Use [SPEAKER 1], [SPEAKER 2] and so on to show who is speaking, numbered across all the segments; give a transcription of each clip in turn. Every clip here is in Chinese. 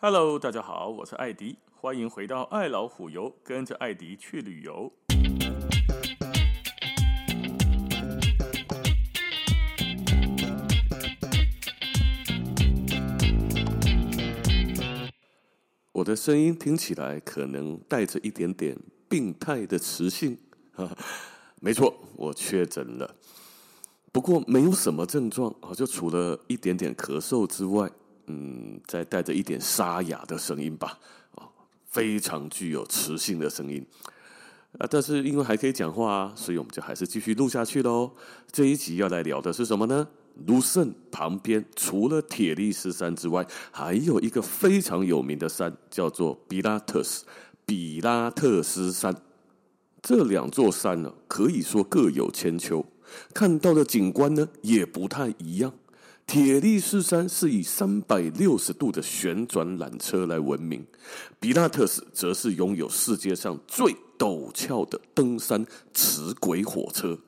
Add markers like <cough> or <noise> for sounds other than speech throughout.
[SPEAKER 1] Hello，大家好，我是艾迪，欢迎回到爱老虎游，跟着艾迪去旅游。我的声音听起来可能带着一点点病态的磁性，<laughs> 哈，没错，我确诊了，不过没有什么症状啊，就除了一点点咳嗽之外。嗯，再带着一点沙哑的声音吧，啊，非常具有磁性的声音啊！但是因为还可以讲话啊，所以我们就还是继续录下去喽。这一集要来聊的是什么呢？卢森旁边除了铁力士山之外，还有一个非常有名的山，叫做比拉特斯比拉特斯山。这两座山呢，可以说各有千秋，看到的景观呢，也不太一样。铁力士山是以三百六十度的旋转缆车来闻名，比拉特斯则是拥有世界上最陡峭的登山齿轨火车。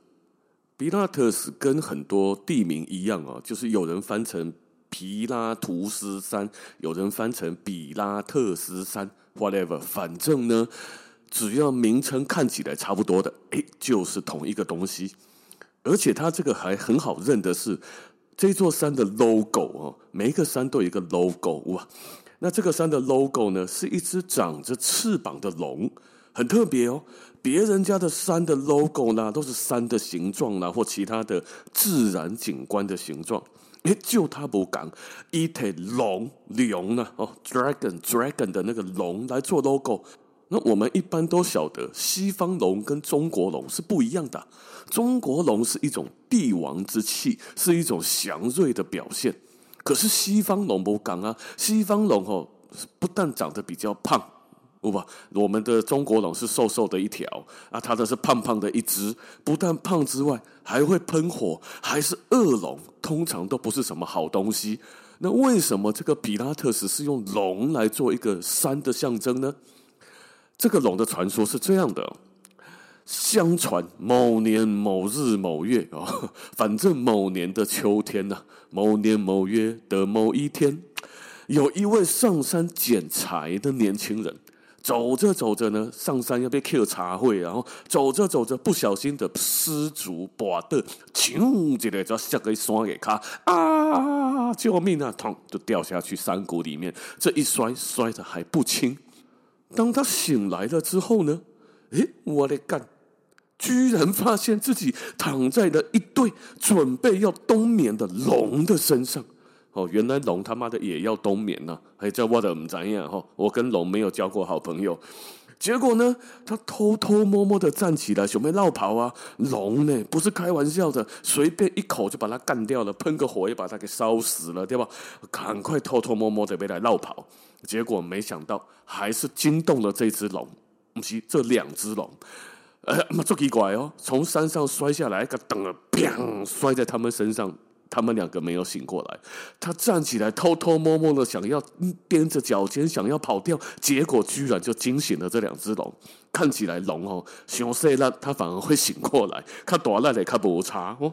[SPEAKER 1] 比拉特斯跟很多地名一样啊，就是有人翻成皮拉图斯山，有人翻成比拉特斯山，whatever，反正呢，只要名称看起来差不多的，诶，就是同一个东西。而且它这个还很好认的是。这座山的 logo 哦，每一个山都有一个 logo 哇。那这个山的 logo 呢，是一只长着翅膀的龙，很特别哦。别人家的山的 logo 呢，都是山的形状啦，或其他的自然景观的形状。诶，就他不讲，一头龙龙呢，哦，dragon dragon 的那个龙来做 logo。那我们一般都晓得，西方龙跟中国龙是不一样的。中国龙是一种帝王之气，是一种祥瑞的表现。可是西方龙不讲啊，西方龙哦，不但长得比较胖，不不？我们的中国龙是瘦瘦的一条啊，它的是胖胖的一只，不但胖之外，还会喷火，还是恶龙，通常都不是什么好东西。那为什么这个比拉特斯是用龙来做一个山的象征呢？这个龙的传说是这样的：相传某年某日某月啊，<laughs> 反正某年的秋天呐，某年某月的某一天，有一位上山捡柴的年轻人，走着走着呢，上山要被 Q 茶会，然后走着走着，不小心的失足滑的，呜，这个就下个山给卡啊！救命啊！痛，就掉下去山谷里面，这一摔摔得还不轻。当他醒来了之后呢？诶，我的干！居然发现自己躺在了一对准备要冬眠的龙的身上。哦，原来龙他妈的也要冬眠呐、啊！还叫我的唔怎样哈？我跟龙没有交过好朋友。结果呢，他偷偷摸摸的站起来，准备绕跑啊！龙呢，不是开玩笑的，随便一口就把他干掉了，喷个火也把他给烧死了，对吧？赶快偷偷摸摸的被他绕跑，结果没想到还是惊动了这只龙，不是这两只龙，呃，妈这奇怪哦，从山上摔下来，个噔了，砰，摔在他们身上。他们两个没有醒过来，他站起来偷偷摸摸的想要踮着脚尖想要跑掉，结果居然就惊醒了这两只龙。看起来龙哦，熊睡了，他反而会醒过来，看大了嘞，看不差哦。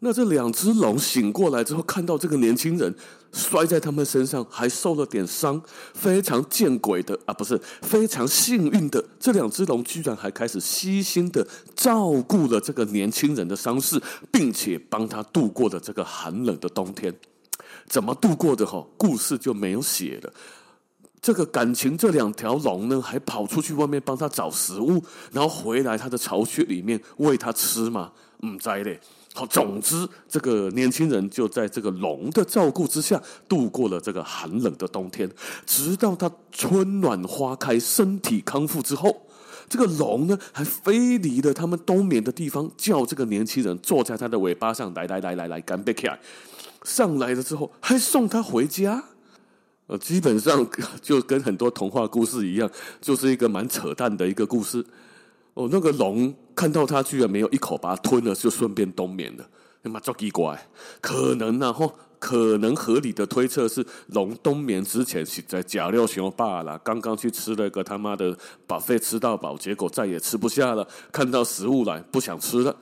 [SPEAKER 1] 那这两只龙醒过来之后，看到这个年轻人摔在他们身上，还受了点伤，非常见鬼的啊！不是非常幸运的，这两只龙居然还开始悉心的照顾了这个年轻人的伤势，并且帮他度过了这个寒冷的冬天。怎么度过的？哈，故事就没有写了。这个感情，这两条龙呢，还跑出去外面帮他找食物，然后回来他的巢穴里面喂他吃吗？唔在嘞。好，总之，这个年轻人就在这个龙的照顾之下度过了这个寒冷的冬天，直到他春暖花开、身体康复之后，这个龙呢还飞离了他们冬眠的地方，叫这个年轻人坐在他的尾巴上，来来来来来，干杯起来！上来了之后，还送他回家。呃，基本上 <laughs> 就跟很多童话故事一样，就是一个蛮扯淡的一个故事。哦，那个龙看到他居然没有一口把它吞了，就顺便冬眠了。他妈做奇怪，可能呢、啊？吼，可能合理的推测是，龙冬眠之前是在假料熊罢了，刚刚去吃了个他妈的把肺吃到饱，结果再也吃不下了，看到食物来不想吃了。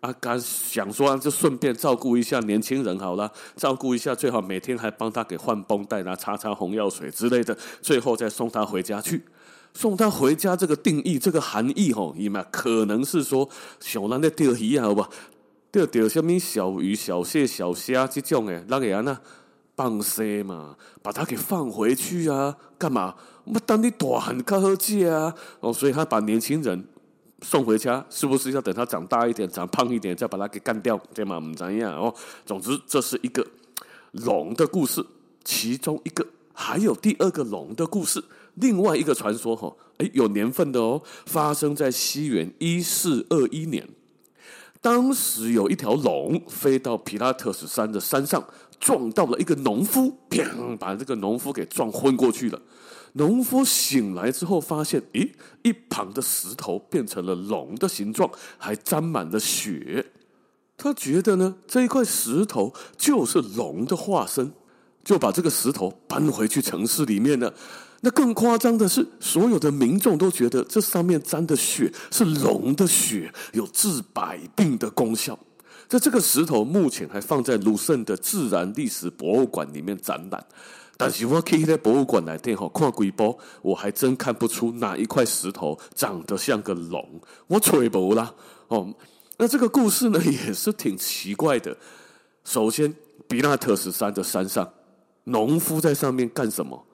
[SPEAKER 1] 阿甘想说，就顺便照顾一下年轻人好了，照顾一下，最好每天还帮他给换绷带啊，擦擦红药水之类的，最后再送他回家去。送他回家这个定义，这个含义吼，伊嘛可能是说，像咱咧钓鱼啊，好吧，钓钓什么小鱼、小蟹、小虾这种诶，那个啊那放生嘛，把它给放回去啊，干嘛？我等你大汉较好食啊，哦，所以他把年轻人。送回家是不是要等他长大一点、长胖一点，再把他给干掉？对吗？不怎样哦。总之，这是一个龙的故事，其中一个还有第二个龙的故事，另外一个传说哈，诶，有年份的哦，发生在西元一四二一年。当时有一条龙飞到皮拉特斯山的山上，撞到了一个农夫，砰，把这个农夫给撞昏过去了。农夫醒来之后，发现，咦，一旁的石头变成了龙的形状，还沾满了血。他觉得呢，这一块石头就是龙的化身，就把这个石头搬回去城市里面了。那更夸张的是，所有的民众都觉得这上面沾的血是龙的血，有治百病的功效。在这个石头目前还放在鲁圣的自然历史博物馆里面展览。但是我去那博物馆来电吼，看几波，我还真看不出哪一块石头长得像个龙，我吹不啦哦。那这个故事呢，也是挺奇怪的。首先，比拉特斯山的山上，农夫在上面干什么？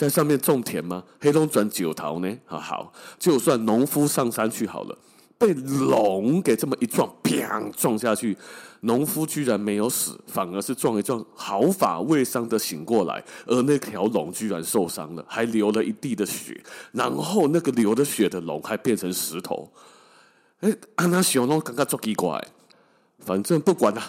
[SPEAKER 1] 在上面种田吗？黑龙转九桃呢？好好，就算农夫上山去好了。被龙给这么一撞，砰撞下去，农夫居然没有死，反而是撞一撞，毫发未伤的醒过来，而那条龙居然受伤了，还流了一地的血，然后那个流的血的龙还变成石头。哎，安娜小龙刚刚做奇怪，反正不管了，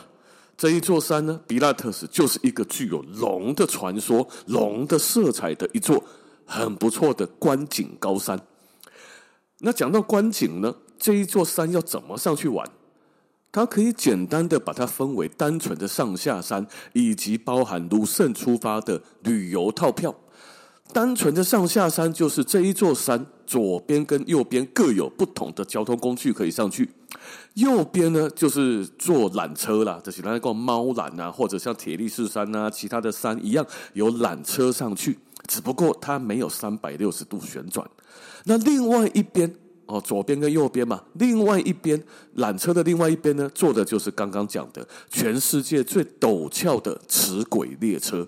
[SPEAKER 1] 这一座山呢，比拉特斯就是一个具有龙的传说、龙的色彩的一座很不错的观景高山。那讲到观景呢？这一座山要怎么上去玩？它可以简单的把它分为单纯的上下山，以及包含卢胜出发的旅游套票。单纯的上下山就是这一座山左边跟右边各有不同的交通工具可以上去。右边呢就是坐缆车啦，就是那个猫缆啊，或者像铁力士山啊，其他的山一样有缆车上去，只不过它没有三百六十度旋转。那另外一边。哦，左边跟右边嘛，另外一边缆车的另外一边呢，坐的就是刚刚讲的全世界最陡峭的齿轨列车。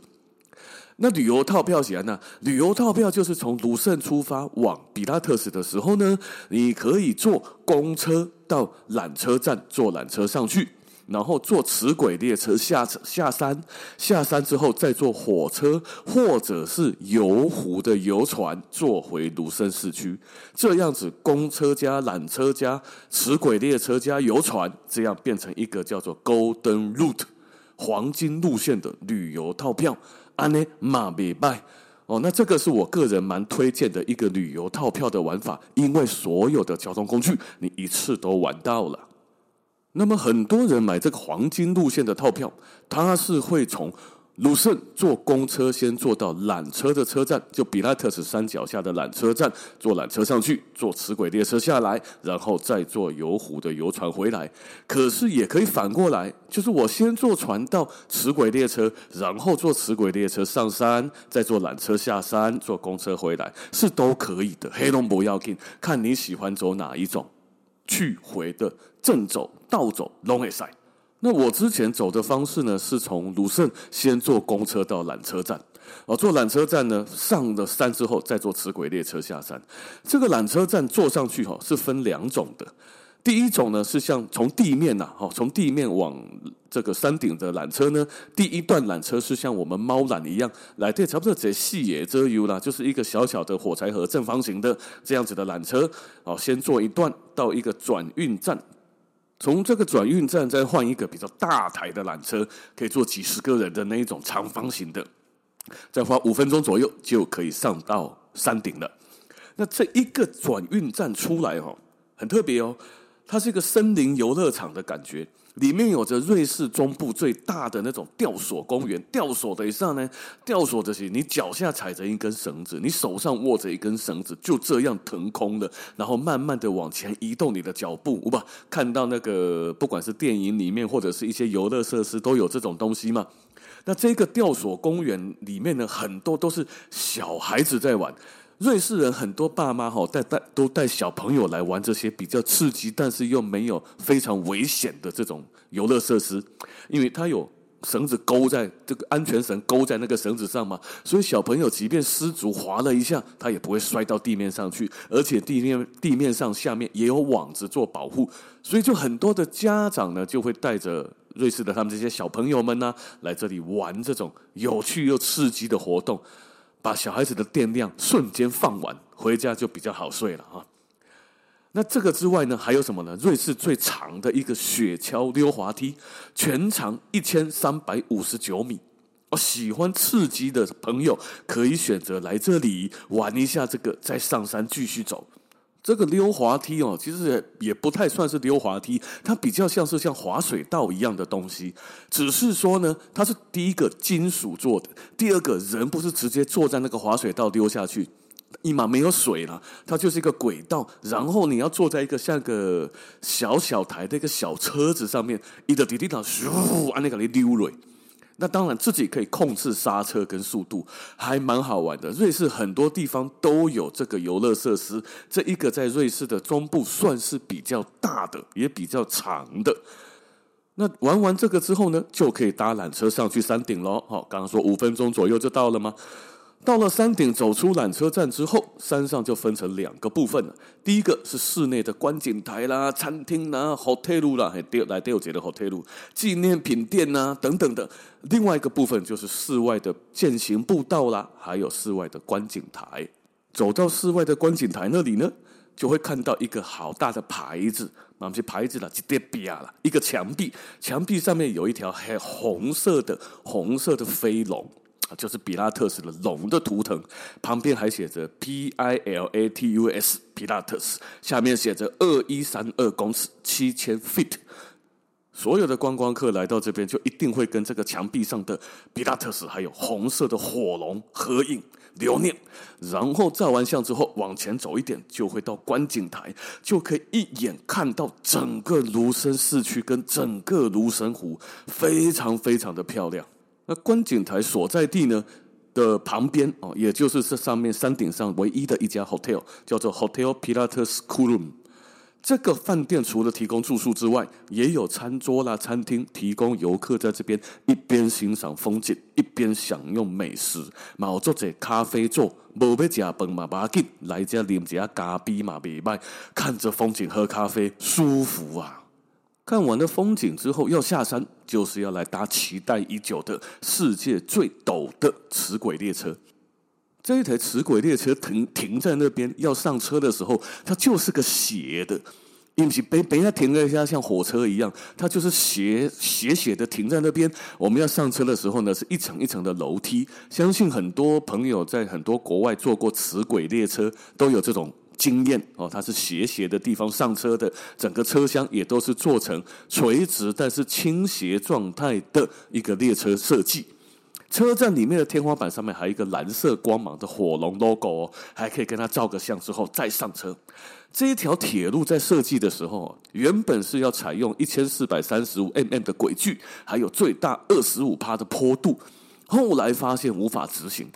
[SPEAKER 1] 那旅游套票起来呢？旅游套票就是从鲁圣出发往比拉特斯的时候呢，你可以坐公车到缆车站，坐缆车上去。然后坐齿轨列车下下山，下山之后再坐火车或者是游湖的游船坐回鲁圣市区，这样子公车加缆车加齿轨列车加游船，这样变成一个叫做 Golden Route 黄金路线的旅游套票。安呢马别拜哦，那这个是我个人蛮推荐的一个旅游套票的玩法，因为所有的交通工具你一次都玩到了。那么很多人买这个黄金路线的套票，他是会从鲁圣坐公车先坐到缆车的车站，就比拉特斯山脚下的缆车站，坐缆车上去，坐磁轨列车下来，然后再坐游湖的游船回来。可是也可以反过来，就是我先坐船到磁轨列车，然后坐磁轨列车上山，再坐缆车下山，坐公车回来，是都可以的。黑龙不要紧，看你喜欢走哪一种。去回的正走、倒走拢会使。那我之前走的方式呢，是从鲁圣先坐公车到缆车站，哦，坐缆车站呢上了山之后，再坐磁轨列车下山。这个缆车站坐上去哈，是分两种的。第一种呢是像从地面呐，哈，从地面往这个山顶的缆车呢，第一段缆车是像我们猫缆一样来，对，差不多这细野遮油啦，就是一个小小的火柴盒正方形的这样子的缆车，哦，先坐一段到一个转运站，从这个转运站再换一个比较大台的缆车，可以坐几十个人的那一种长方形的，再花五分钟左右就可以上到山顶了。那这一个转运站出来哦，很特别哦。它是一个森林游乐场的感觉。里面有着瑞士中部最大的那种吊索公园，吊索的以上呢，吊索的是你脚下踩着一根绳子，你手上握着一根绳子，就这样腾空了，然后慢慢的往前移动你的脚步，不，看到那个不管是电影里面或者是一些游乐设施都有这种东西吗？那这个吊索公园里面呢，很多都是小孩子在玩。瑞士人很多爸妈哈带带都带小朋友来玩这些比较刺激，但是又没有非常危险的这种游乐设施，因为它有绳子勾在这个安全绳勾在那个绳子上嘛，所以小朋友即便失足滑了一下，他也不会摔到地面上去，而且地面地面上下面也有网子做保护，所以就很多的家长呢就会带着瑞士的他们这些小朋友们呢来这里玩这种有趣又刺激的活动。把小孩子的电量瞬间放完，回家就比较好睡了啊。那这个之外呢，还有什么呢？瑞士最长的一个雪橇溜滑梯，全长一千三百五十九米。哦，喜欢刺激的朋友可以选择来这里玩一下这个，再上山继续走。这个溜滑梯哦，其实也也不太算是溜滑梯，它比较像是像滑水道一样的东西。只是说呢，它是第一个金属做的，第二个人不是直接坐在那个滑水道溜下去，一码没有水了，它就是一个轨道，然后你要坐在一个像个小小台的一个小车子上面，一个滴滴答咻，按那个来溜嘞。那当然，自己可以控制刹车跟速度，还蛮好玩的。瑞士很多地方都有这个游乐设施，这一个在瑞士的中部算是比较大的，也比较长的。那玩完这个之后呢，就可以搭缆车上去山顶喽。好，刚刚说五分钟左右就到了吗？到了山顶，走出缆车站之后，山上就分成两个部分了。第一个是室内的观景台啦、餐厅啦、hotel 啦，还有来第二节的 hotel、纪念品店呐、啊、等等的。另外一个部分就是室外的健行步道啦，还有室外的观景台。走到室外的观景台那里呢，就会看到一个好大的牌子，那些牌子啦，就叠壁啊了，一个墙壁，墙壁上面有一条黑红色的红色的飞龙。就是比拉特斯的龙的图腾，旁边还写着 P I L A T U S，比拉特斯，下面写着二一三二公尺七千 feet。所有的观光客来到这边，就一定会跟这个墙壁上的比拉特斯还有红色的火龙合影留念。然后照完相之后，往前走一点，就会到观景台，就可以一眼看到整个卢森市区跟整个卢森湖，非常非常的漂亮。那观景台所在地呢的旁边哦，也就是这上面山顶上唯一的一家 hotel，叫做 Hotel Pilatus Kulum。这个饭店除了提供住宿之外，也有餐桌啦、餐厅，提供游客在这边一边欣赏风景，一边享用美食。有做者咖啡座，无要吃饭嘛，不要紧，来这啉一下咖啡嘛，袂歹，看着风景喝咖啡，舒服啊。看完了风景之后，要下山，就是要来搭期待已久的世界最陡的磁轨列车。这一台磁轨列车停停在那边，要上车的时候，它就是个斜的，因为别别要停了一下像火车一样，它就是斜斜斜的停在那边。我们要上车的时候呢，是一层一层的楼梯。相信很多朋友在很多国外坐过磁轨列车，都有这种。经验哦，它是斜斜的地方上车的，整个车厢也都是做成垂直但是倾斜状态的一个列车设计。车站里面的天花板上面还有一个蓝色光芒的火龙 logo 哦，还可以跟它照个相之后再上车。这一条铁路在设计的时候，原本是要采用一千四百三十五 mm 的轨距，还有最大二十五趴的坡度，后来发现无法执行，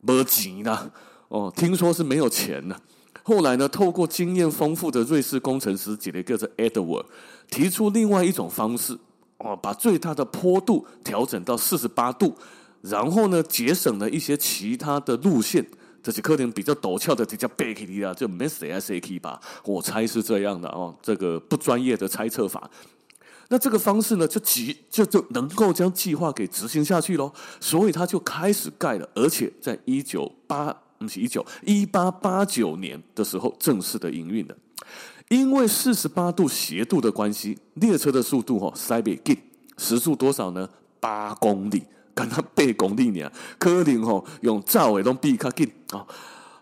[SPEAKER 1] 没钱了哦，听说是没有钱了。后来呢，透过经验丰富的瑞士工程师几个叫 Edward，提出另外一种方式，哦，把最大的坡度调整到四十八度，然后呢，节省了一些其他的路线，这些可能比较陡峭的，比较背起的啊，就没谁啊谁去吧，我猜是这样的哦，这个不专业的猜测法。那这个方式呢，就急就就能够将计划给执行下去喽，所以他就开始盖了，而且在一九八。不是一九一八八九年的时候正式的营运的，因为四十八度斜度的关系，列车的速度哦，塞北近时速多少呢？八公里，刚刚八公里呢，可能哦用照的都比较近啊。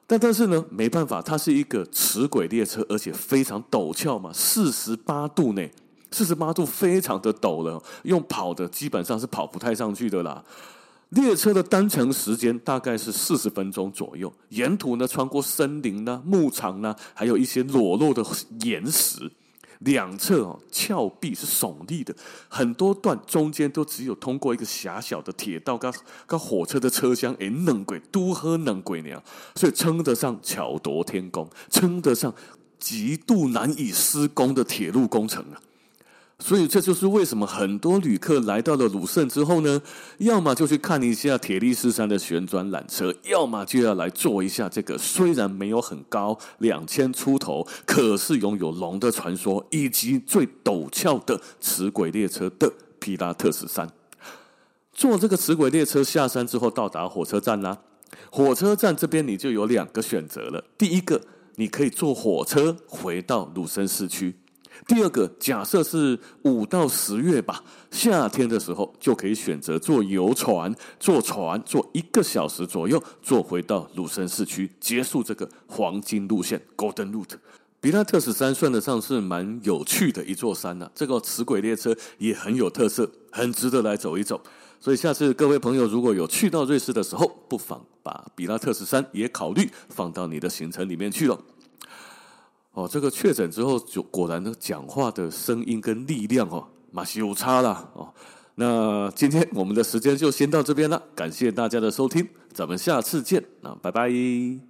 [SPEAKER 1] 但但是呢，没办法，它是一个齿轨列车，而且非常陡峭嘛，四十八度呢，四十八度非常的陡了，用跑的基本上是跑不太上去的啦。列车的单程时间大概是四十分钟左右，沿途呢穿过森林呢、牧场呢，还有一些裸露的岩石。两侧哦，峭壁是耸立的，很多段中间都只有通过一个狭小的铁道，跟跟火车的车厢，哎，能轨都喝能轨那样，所以称得上巧夺天工，称得上极度难以施工的铁路工程啊。所以这就是为什么很多旅客来到了鲁圣之后呢，要么就去看一下铁力士山的旋转缆车，要么就要来坐一下这个虽然没有很高，两千出头，可是拥有龙的传说以及最陡峭的齿轨列车的皮拉特斯山。坐这个磁轨列车下山之后，到达火车站啦。火车站这边你就有两个选择了，第一个，你可以坐火车回到鲁圣市区。第二个，假设是五到十月吧，夏天的时候就可以选择坐游船，坐船坐一个小时左右，坐回到鲁森市区，结束这个黄金路线 （Golden Route）。比拉特斯山算得上是蛮有趣的一座山呐、啊，这个齿轨列车也很有特色，很值得来走一走。所以下次各位朋友如果有去到瑞士的时候，不妨把比拉特斯山也考虑放到你的行程里面去了。哦，这个确诊之后，就果然呢，讲话的声音跟力量哦，马上有差了哦。那今天我们的时间就先到这边了，感谢大家的收听，咱们下次见啊，拜拜。